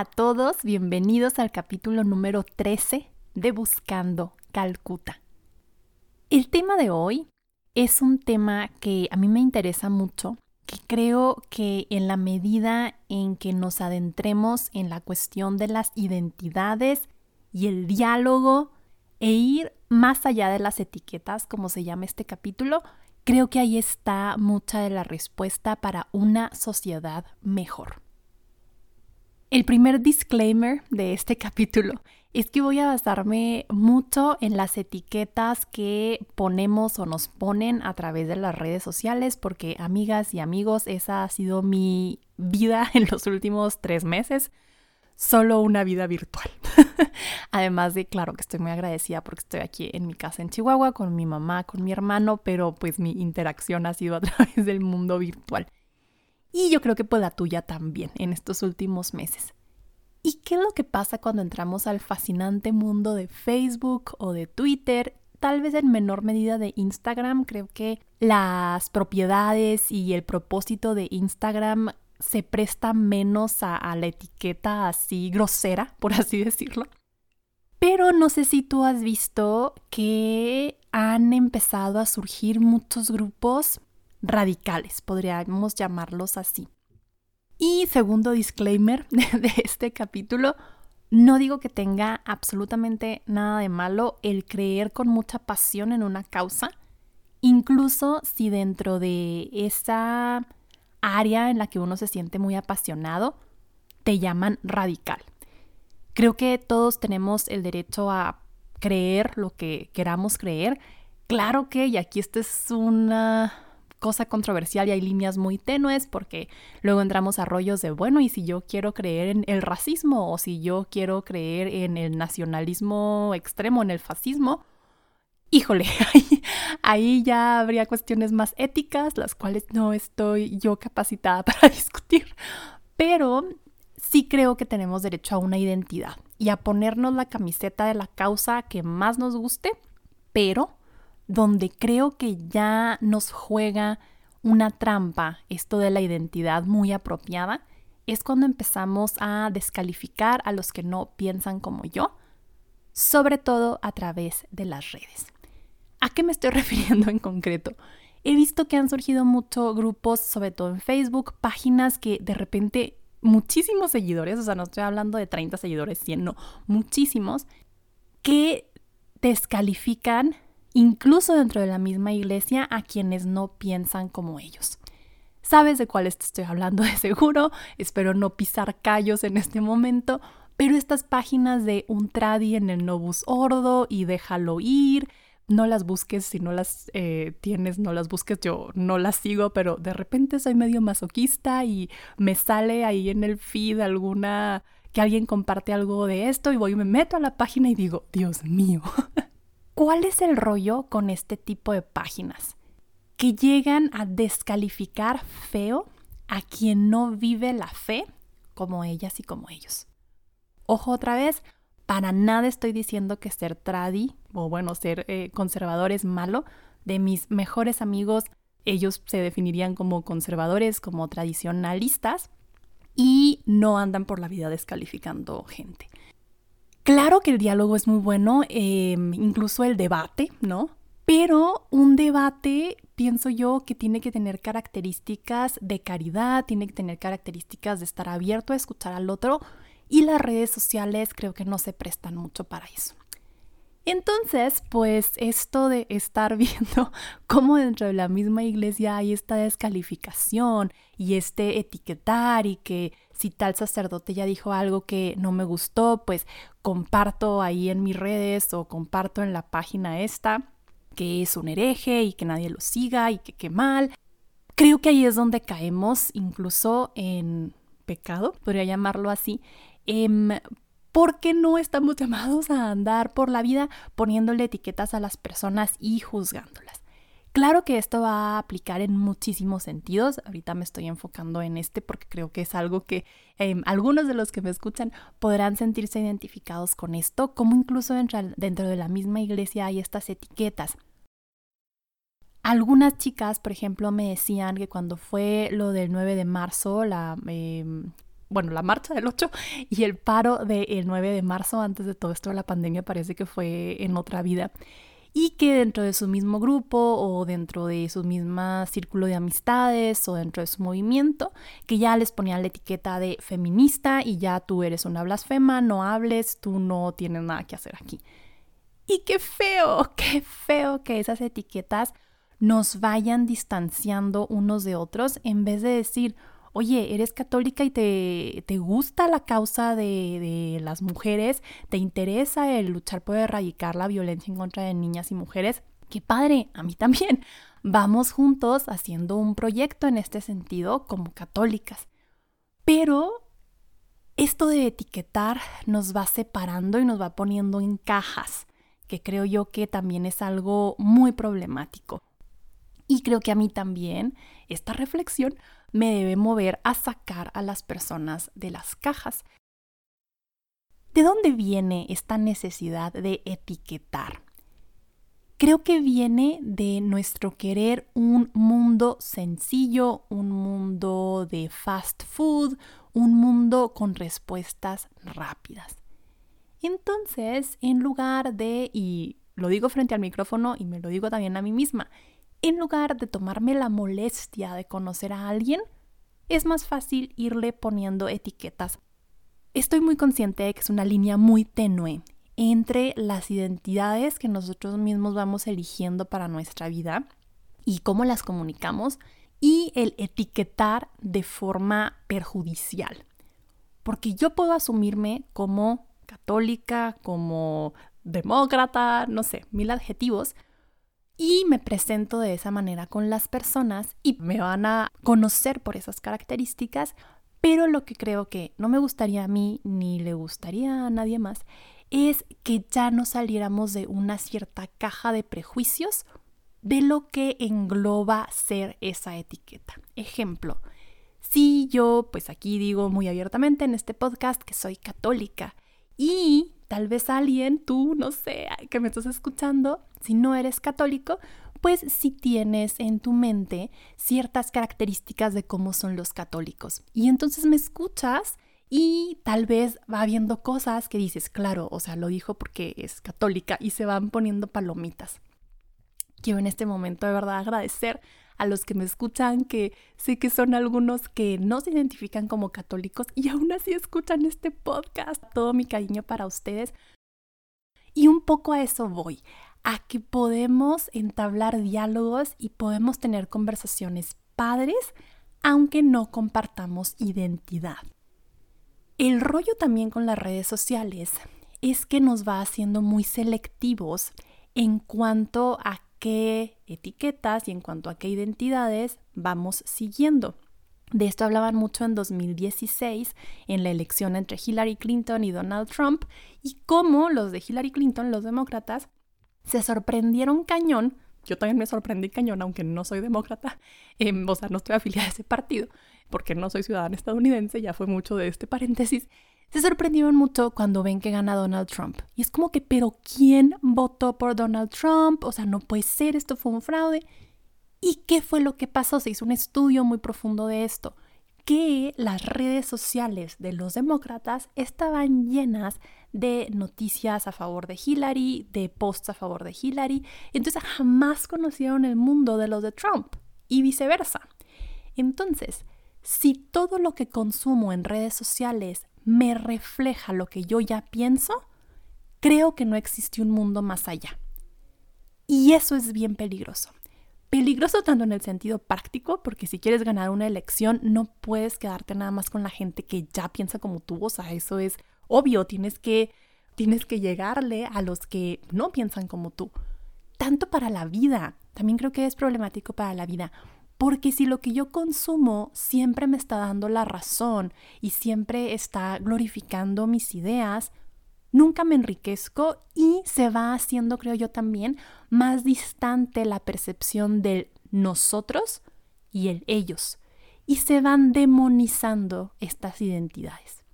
A todos, bienvenidos al capítulo número 13 de Buscando Calcuta. El tema de hoy es un tema que a mí me interesa mucho, que creo que en la medida en que nos adentremos en la cuestión de las identidades y el diálogo e ir más allá de las etiquetas, como se llama este capítulo, creo que ahí está mucha de la respuesta para una sociedad mejor. El primer disclaimer de este capítulo es que voy a basarme mucho en las etiquetas que ponemos o nos ponen a través de las redes sociales porque amigas y amigos, esa ha sido mi vida en los últimos tres meses, solo una vida virtual. Además de, claro que estoy muy agradecida porque estoy aquí en mi casa en Chihuahua con mi mamá, con mi hermano, pero pues mi interacción ha sido a través del mundo virtual y yo creo que pues la tuya también en estos últimos meses. ¿Y qué es lo que pasa cuando entramos al fascinante mundo de Facebook o de Twitter? Tal vez en menor medida de Instagram. Creo que las propiedades y el propósito de Instagram se presta menos a, a la etiqueta así grosera, por así decirlo. Pero no sé si tú has visto que han empezado a surgir muchos grupos radicales, podríamos llamarlos así. Y segundo disclaimer de este capítulo, no digo que tenga absolutamente nada de malo el creer con mucha pasión en una causa, incluso si dentro de esa área en la que uno se siente muy apasionado, te llaman radical. Creo que todos tenemos el derecho a creer lo que queramos creer. Claro que, y aquí esta es una cosa controversial y hay líneas muy tenues porque luego entramos a rollos de, bueno, y si yo quiero creer en el racismo o si yo quiero creer en el nacionalismo extremo, en el fascismo, híjole, ahí, ya habría cuestiones más éticas, las cuales no estoy yo capacitada para discutir, pero sí creo que tenemos derecho a una identidad y a ponernos la camiseta de la causa que más nos guste, pero donde creo que ya nos juega una trampa esto de la identidad muy apropiada, es cuando empezamos a descalificar a los que no piensan como yo, sobre todo a través de las redes. ¿A qué me estoy refiriendo en concreto? He visto que han surgido muchos grupos, sobre todo en Facebook, páginas que de repente muchísimos seguidores, o sea, no estoy hablando de 30 seguidores, 100, no, muchísimos, que descalifican incluso dentro de la misma iglesia, a quienes no piensan como ellos. Sabes de cuáles te estoy hablando de seguro, espero no pisar callos en este momento, pero estas páginas de un tradi en el Novus Ordo y déjalo ir, no las busques si no las eh, tienes, no las busques, yo no las sigo, pero de repente soy medio masoquista y me sale ahí en el feed alguna que alguien comparte algo de esto y voy y me meto a la página y digo, Dios mío, ¿Cuál es el rollo con este tipo de páginas? Que llegan a descalificar feo a quien no vive la fe como ellas y como ellos. Ojo otra vez, para nada estoy diciendo que ser tradi o bueno, ser eh, conservador es malo. De mis mejores amigos, ellos se definirían como conservadores, como tradicionalistas y no andan por la vida descalificando gente. Claro que el diálogo es muy bueno, em, incluso el debate, ¿no? Pero un debate, pienso yo, que tiene que tener características de caridad, tiene que tener características de estar abierto a escuchar al otro y las redes sociales creo que no se prestan mucho para eso. Entonces, pues esto de estar viendo cómo dentro de la misma iglesia hay esta descalificación y este etiquetar y que si tal sacerdote ya dijo algo que no me gustó, pues comparto ahí en mis redes o comparto en la página esta que es un hereje y que nadie lo siga y que qué mal. Creo que ahí es donde caemos incluso en pecado, podría llamarlo así, em, porque no estamos llamados a andar por la vida poniéndole etiquetas a las personas y juzgándolas. Claro que esto va a aplicar en muchísimos sentidos. Ahorita me estoy enfocando en este porque creo que es algo que em, algunos de los que me escuchan podrán sentirse identificados con esto, como incluso dentro de la misma iglesia hay estas etiquetas. Algunas chicas, por ejemplo, me decían que cuando fue lo del 9 de marzo, la, em, bueno, la marcha del 8 y el paro del 9 de marzo, antes de todo esto de la pandemia, parece que fue en otra vida, y que dentro de su mismo grupo o dentro de su misma círculo de amistades o dentro de su movimiento, que ya les ponían la etiqueta de feminista y ya tú eres una blasfema, no hables, tú no tienes nada que hacer aquí. Y qué feo, qué feo que esas etiquetas nos vayan distanciando unos de otros en vez de decir, oye, eres católica y te, te gusta la causa de, de, las mujeres, te interesa el luchar por erradicar la violencia en contra de niñas y mujeres, qué padre, a mí también. Vamos juntos haciendo un proyecto en este sentido como católicas. Pero esto de etiquetar nos va separando y nos va poniendo en cajas, que creo yo que también es algo muy problemático. Y creo que a mí también esta reflexión me debe mover a sacar a las personas de las cajas. ¿De dónde viene esta necesidad de etiquetar? Creo que viene de nuestro querer un mundo sencillo, un mundo de fast food, un mundo con respuestas rápidas. Entonces, en lugar de, y lo digo frente al micrófono y me lo digo también a mí misma, en lugar de tomarme la molestia de conocer a alguien, es más fácil irle poniendo etiquetas. Estoy muy consciente de que es una línea muy tenue entre las identidades que nosotros mismos vamos eligiendo para nuestra vida y cómo las comunicamos y el etiquetar de forma perjudicial. Porque yo puedo asumirme como católica, como demócrata, no sé, mil adjetivos, y me presento de esa manera con las personas y me van a conocer por esas características, pero lo que creo que no me gustaría a mí ni le gustaría a nadie más es que ya no saliéramos de una cierta caja de prejuicios de lo que engloba ser esa etiqueta. Ejemplo, si yo pues aquí digo muy abiertamente en este podcast que soy católica y tal vez alguien, tú, no sé, que me estás escuchando, si no eres católico, pues si tienes en tu mente ciertas características de cómo son los católicos. Y entonces me escuchas y tal vez va viendo cosas que dices, claro, o sea, lo dijo porque es católica y se van poniendo palomitas. Quiero en este momento de verdad agradecer a los que me escuchan, que sé que son algunos que no se identifican como católicos y aún así escuchan este podcast. Todo mi cariño para ustedes. Y un poco a eso voy, a que podemos entablar diálogos y podemos tener conversaciones padres, aunque no compartamos identidad. El rollo también con las redes sociales es que nos va haciendo muy selectivos en cuanto a qué etiquetas y en cuanto a qué identidades vamos siguiendo. De esto hablaban mucho en 2016 en la elección entre Hillary Clinton y Donald Trump y cómo los de Hillary Clinton, los demócratas, se sorprendieron cañón. Yo también me sorprendí cañón, aunque no soy demócrata, em, o sea, no estoy afiliada a ese partido, porque no soy ciudadana estadounidense, ya fue mucho de este paréntesis se sorprendieron mucho cuando ven que gana Donald Trump. Y es como que, pero ¿quién votó por Donald Trump? O sea, no puede ser, esto fue un fraude. ¿Y qué fue lo que pasó? Se hizo un estudio muy profundo de esto, que las redes sociales de los demócratas estaban llenas de noticias a favor de Hillary, de posts a favor de Hillary, entonces jamás conocieron el mundo de los de Trump y viceversa. Entonces, si todo lo que consumo en redes sociales me refleja lo que yo ya pienso, creo que no existe un mundo más allá. Y eso es bien peligroso. Peligroso tanto en el sentido práctico, porque si quieres ganar una elección no puedes quedarte nada más con la gente que ya piensa como tú, o sea, eso es obvio, tienes que tienes que llegarle a los que no piensan como tú. Tanto para la vida, también creo que es problemático para la vida, porque si lo que yo consumo siempre me está dando la razón y siempre está glorificando mis ideas, nunca me enriquezco y se va haciendo, creo yo también, más distante la percepción del nosotros y el ellos. Y se van demonizando estas identidades.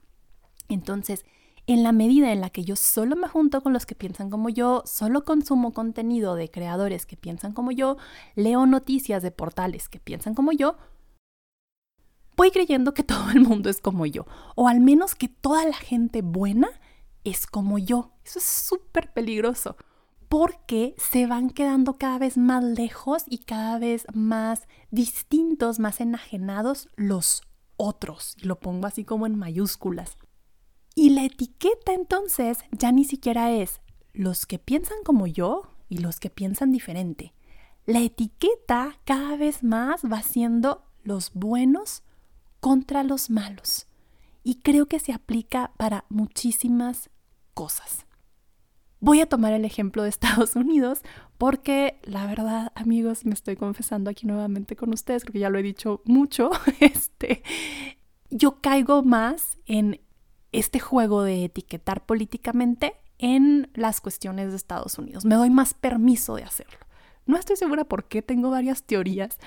Entonces, en la medida en la que yo solo me junto con los que piensan como yo, solo consumo contenido de creadores que piensan como yo, leo noticias de portales que piensan como yo, voy creyendo que todo el mundo es como yo, o al menos que toda la gente buena es como yo. Eso es súper peligroso porque se van quedando cada vez más lejos y cada vez más distintos, más enajenados los otros. Y lo pongo así como en mayúsculas. Y la etiqueta entonces ya ni siquiera es los que piensan como yo y los que piensan diferente. La etiqueta cada vez más va siendo los buenos contra los malos. Y creo que se aplica para muchísimas cosas. Voy a tomar el ejemplo de Estados Unidos porque la verdad, amigos, me estoy confesando aquí nuevamente con ustedes, creo que ya lo he dicho mucho, este, yo caigo más en este juego de etiquetar políticamente en las cuestiones de Estados Unidos. Me doy más permiso de hacerlo. No estoy segura por qué, tengo varias teorías.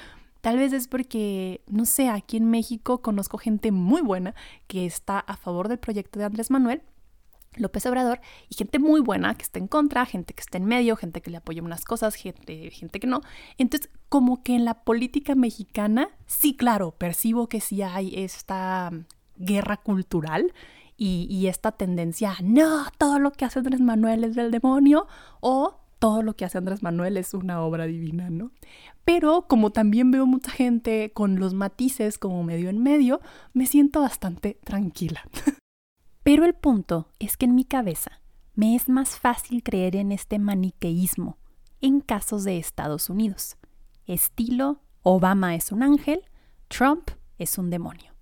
Tal vez es porque, no sé, aquí en México conozco gente muy buena que está a favor del proyecto de Andrés Manuel López Obrador y gente muy buena que está en contra, gente que está en medio, gente que le apoya unas cosas, gente, gente que no. Entonces, como que en la política mexicana, sí, claro, percibo que sí hay esta guerra cultural y, esta tendencia no, todo lo que hace Andrés Manuel es del demonio o todo lo que hace Andrés Manuel es una obra divina, ¿no? Pero como también veo mucha gente con los matices como medio en medio, me siento bastante tranquila. Pero el punto es que en mi cabeza me es más fácil creer en este maniqueísmo en casos de Estados Unidos. Estilo, Obama es un ángel, Trump es un demonio.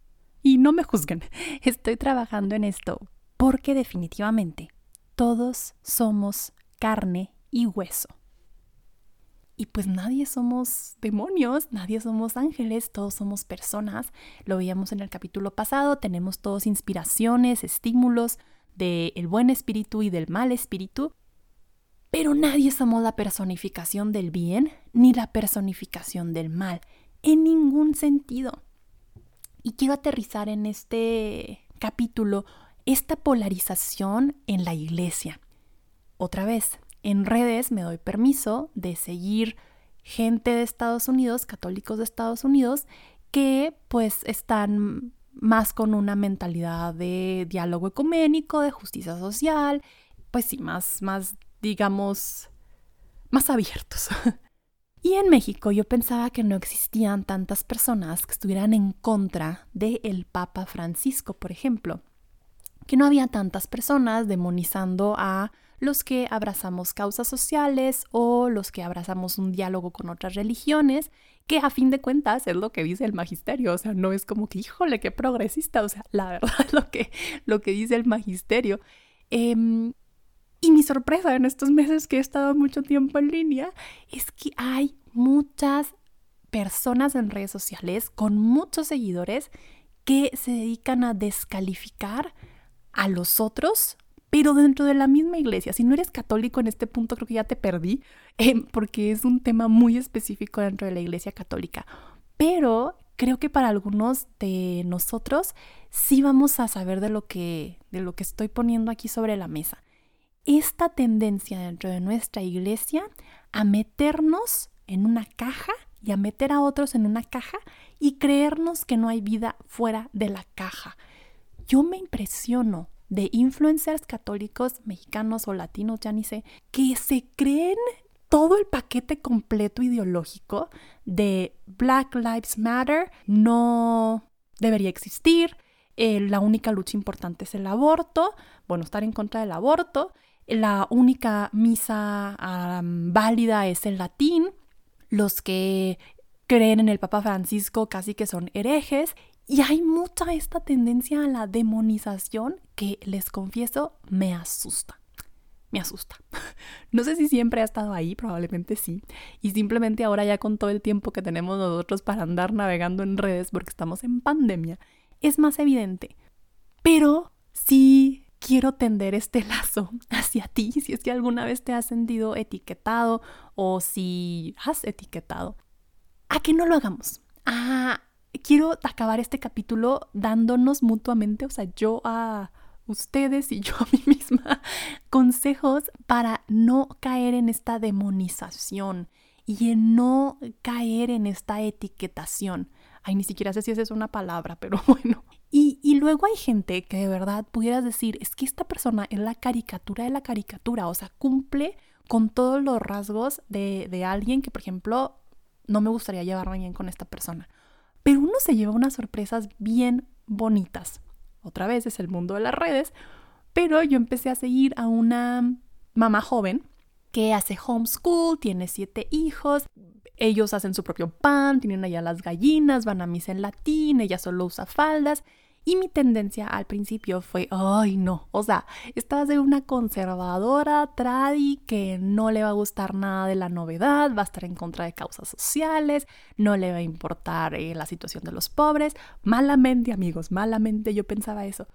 Y no me juzguen, estoy trabajando en esto porque definitivamente todos somos carne y hueso. Y pues nadie somos demonios, nadie somos ángeles, todos somos personas. Lo veíamos en el capítulo pasado, tenemos todos inspiraciones, estímulos del buen espíritu y del mal espíritu. Pero nadie somos la personificación del bien ni la personificación del mal, en ningún sentido. Y quiero aterrizar en este capítulo esta polarización en la iglesia. Otra vez, en redes me doy permiso de seguir gente de Estados Unidos, católicos de Estados Unidos, que pues están más con una mentalidad de diálogo ecuménico, de justicia social, pues sí, más, más, digamos, más abiertos. y en México yo pensaba que no existían tantas personas que estuvieran en contra del el Papa Francisco, por ejemplo, que no había tantas personas demonizando a los que abrazamos causas sociales o los que abrazamos un diálogo con otras religiones, que a fin de cuentas es lo que dice el magisterio, o sea, no es como que, híjole, qué progresista, o sea, la verdad lo que, lo que dice el magisterio. Em, y mi sorpresa en estos meses que he estado mucho tiempo en línea es que hay muchas personas en redes sociales con muchos seguidores que se dedican a descalificar a los otros pero dentro de la misma iglesia. Si no eres católico en este punto, creo que ya te perdí, eh, porque es un tema muy específico dentro de la iglesia católica. Pero creo que para algunos de nosotros sí vamos a saber de lo que, de lo que estoy poniendo aquí sobre la mesa. Esta tendencia dentro de nuestra iglesia a meternos en una caja y a meter a otros en una caja y creernos que no hay vida fuera de la caja. Yo me impresiono de influencers católicos mexicanos o latinos, ya ni sé, que se creen todo el paquete completo ideológico de Black Lives Matter no debería existir, eh, la única lucha importante es el aborto, bueno, estar en contra del aborto, la única misa válida es el latín, los que creen en el Papa Francisco casi que son herejes y hay mucha esta tendencia a la demonización que les confieso me asusta. Me asusta. No sé si siempre ha estado ahí, probablemente sí. Y simplemente ahora ya con todo el tiempo que tenemos nosotros para andar navegando en redes porque estamos en pandemia, es más evidente. Pero sí quiero tender este lazo hacia ti, si es que alguna vez te has sentido etiquetado o si has etiquetado, a que no lo hagamos. Ah, quiero acabar este capítulo dándonos mutuamente, o sea, yo a ustedes y yo a mí misma, consejos para no caer en esta demonización y en no caer en esta etiquetación. Ay, ni siquiera sé si esa es una palabra, pero bueno. Y, luego hay gente que de verdad pudieras decir, es que esta persona es la caricatura de la caricatura, o sea, cumple con todos los rasgos de, de alguien que, por ejemplo, no me gustaría llevarme bien con esta persona. Pero uno se lleva unas sorpresas bien bonitas. Otra vez es el mundo de las redes, pero yo empecé a seguir a una mamá joven que hace homeschool, tiene siete hijos, ellos hacen su propio pan, tienen allá las gallinas, van a misa en latín, ella solo usa faldas. Y mi tendencia al principio fue, ay no, o sea, estás de una conservadora tradi que no le va a gustar nada de la novedad, va a estar en contra de causas sociales, no le va a importar eh, la situación de los pobres. Malamente, amigos, malamente yo pensaba eso.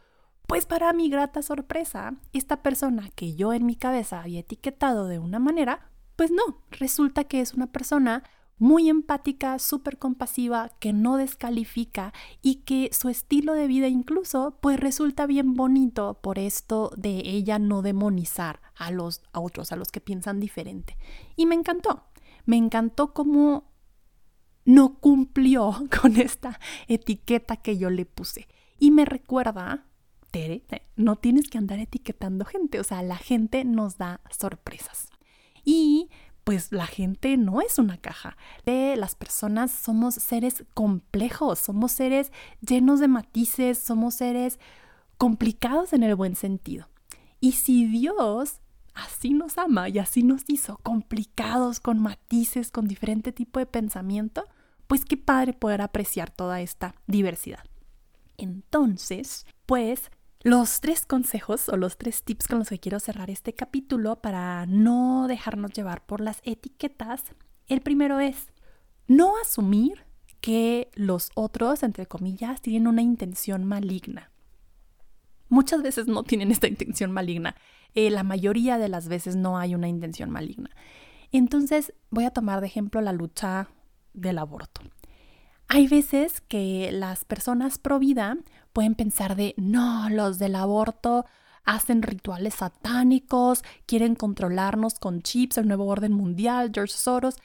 Pues para mi grata sorpresa, esta persona que yo en mi cabeza había etiquetado de una manera, pues no, resulta que es una persona muy empática, súper compasiva, que no descalifica y que su estilo de vida incluso pues resulta bien bonito por esto de ella no demonizar a los a otros, a los que piensan diferente. Y me encantó, me encantó cómo no cumplió con esta etiqueta que yo le puse. Y me recuerda, Tere, no tienes que andar etiquetando gente, o sea, la gente nos da sorpresas. Y pues la gente no es una caja. De las personas somos seres complejos, somos seres llenos de matices, somos seres complicados en el buen sentido. Y si Dios así nos ama y así nos hizo, complicados, con matices, con diferente tipo de pensamiento, pues qué padre poder apreciar toda esta diversidad. Entonces, pues los tres consejos o los tres tips con los que quiero cerrar este capítulo para no dejarnos llevar por las etiquetas. El primero es no asumir que los otros, entre comillas, tienen una intención maligna. Muchas veces no tienen esta intención maligna. Eh, la mayoría de las veces no hay una intención maligna. Entonces voy a tomar de ejemplo la lucha del aborto. Hay veces que las personas pro vida pueden pensar de, no, los del aborto hacen rituales satánicos, quieren controlarnos con chips, el nuevo orden mundial, George Soros.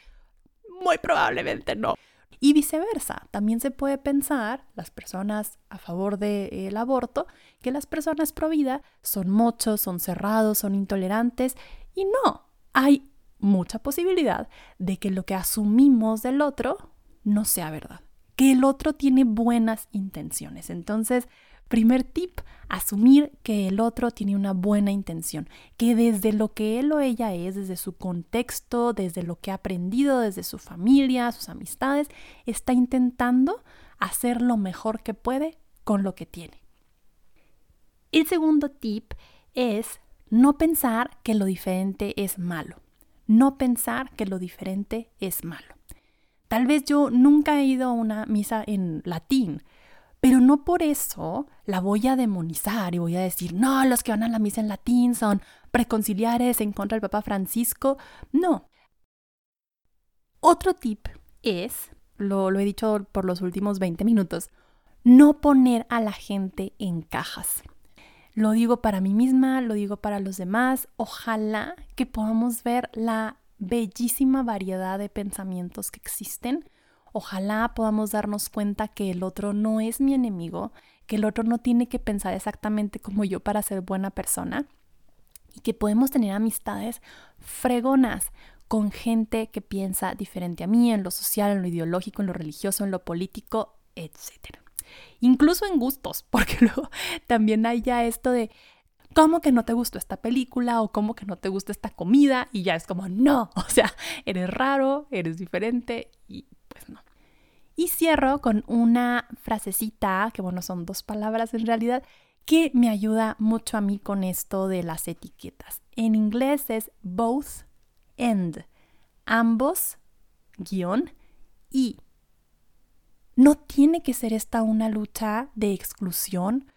Muy probablemente no. Y viceversa, también se puede pensar, las personas a favor del aborto, que las personas pro vida son muchos, son cerrados, son intolerantes. Y no, hay mucha posibilidad de que lo que asumimos del otro no sea verdad que el otro tiene buenas intenciones. Entonces, primer tip, asumir que el otro tiene una buena intención, que desde lo que él o ella es, desde su contexto, desde lo que ha aprendido, desde su familia, sus amistades, está intentando hacer lo mejor que puede con lo que tiene. El segundo tip es no pensar que lo diferente es malo. No pensar que lo diferente es malo. Tal vez yo nunca he ido a una misa en latín, pero no por eso la voy a demonizar y voy a decir, no, los que van a la misa en latín son preconciliares en contra del Papa Francisco. No. Otro tip es, lo, lo he dicho por los últimos 20 minutos, no poner a la gente en cajas. Lo digo para mí misma, lo digo para los demás. Ojalá que podamos ver la bellísima variedad de pensamientos que existen. Ojalá podamos darnos cuenta que el otro no es mi enemigo, que el otro no tiene que pensar exactamente como yo para ser buena persona y que podemos tener amistades fregonas con gente que piensa diferente a mí en lo social, en lo ideológico, en lo religioso, en lo político, etc. Incluso en gustos, porque luego también hay ya esto de ¿cómo que no te gustó esta película o cómo que no te gusta esta comida? Y ya es como, no, o sea, eres raro, eres diferente y pues no. Y cierro con una frasecita, que bueno, son dos palabras en realidad, que me ayuda mucho a mí con esto de las etiquetas. En inglés es both and, ambos, guion, y. No tiene que ser esta una lucha de exclusión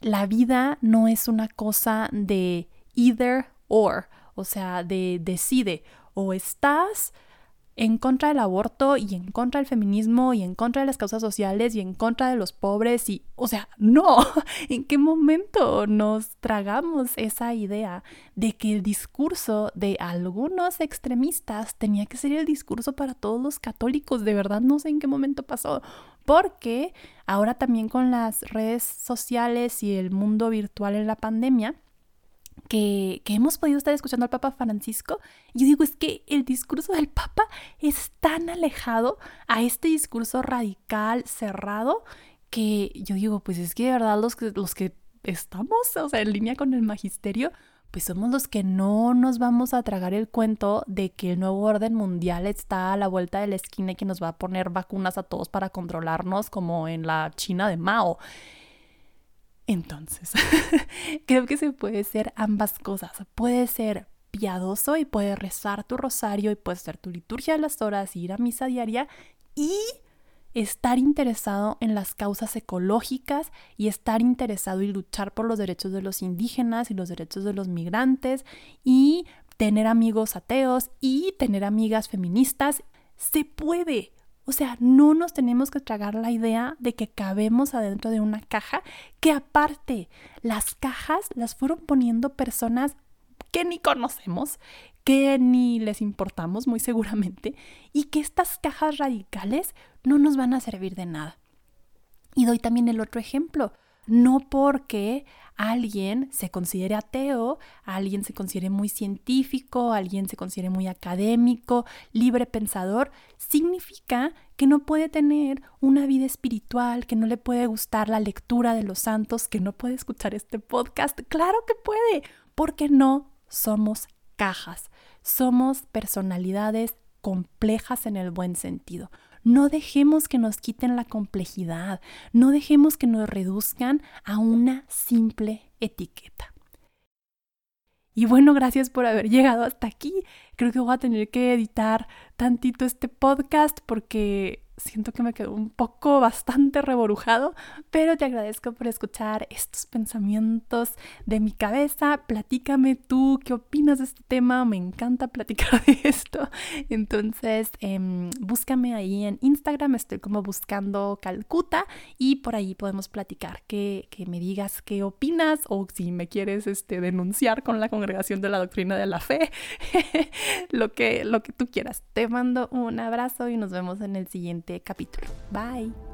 la vida no es una cosa de either or, o sea, de decide o estás en contra del aborto y en contra del feminismo y en contra de las causas sociales y en contra de los pobres y, o sea, no, ¿en qué momento nos tragamos esa idea de que el discurso de algunos extremistas tenía que ser el discurso para todos los católicos? De verdad no sé en qué momento pasó, porque ahora también con las redes sociales y el mundo virtual en la pandemia, que, hemos podido estar escuchando al Papa Francisco, yo digo, es que el discurso del Papa es tan alejado a este discurso radical, cerrado, que yo digo, pues es que de verdad los que, los que estamos, o sea, en línea con el magisterio, pues somos los que no nos vamos a tragar el cuento de que el nuevo orden mundial está a la vuelta de la esquina y que nos va a poner vacunas a todos para controlarnos como en la China de Mao. Entonces, creo que se puede ser ambas cosas. Puede ser piadoso y puede rezar tu rosario y puede hacer tu liturgia de las horas y ir a misa diaria y estar interesado en las causas ecológicas y estar interesado y luchar por los derechos de los indígenas y los derechos de los migrantes y tener amigos ateos y tener amigas feministas. Se puede, o sea, no nos tenemos que tragar la idea de que cabemos adentro de una caja, que aparte las cajas las fueron poniendo personas que ni conocemos, que ni les importamos muy seguramente, y que estas cajas radicales no nos van a servir de nada. Y doy también el otro ejemplo. No porque alguien se considere ateo, alguien se considere muy científico, alguien se considere muy académico, libre pensador, significa que no puede tener una vida espiritual, que no le puede gustar la lectura de los santos, que no puede escuchar este podcast. Claro que puede, porque no somos cajas, somos personalidades complejas en el buen sentido. No dejemos que nos quiten la complejidad, no dejemos que nos reduzcan a una simple etiqueta. Y bueno, gracias por haber llegado hasta aquí. Creo que voy a tener que editar tantito este podcast porque siento que me quedó un poco bastante reborujado, pero te agradezco por escuchar estos pensamientos de mi cabeza. Platícame tú qué opinas de este tema, me encanta platicar de esto. Entonces, em, búscame ahí en Instagram, estoy como buscando Calcuta y por ahí podemos platicar, que, que me digas qué opinas o si me quieres este, denunciar con la congregación de la doctrina de la fe, lo, que, lo que tú quieras. Te mando un abrazo y nos vemos en el capítulo. Bye.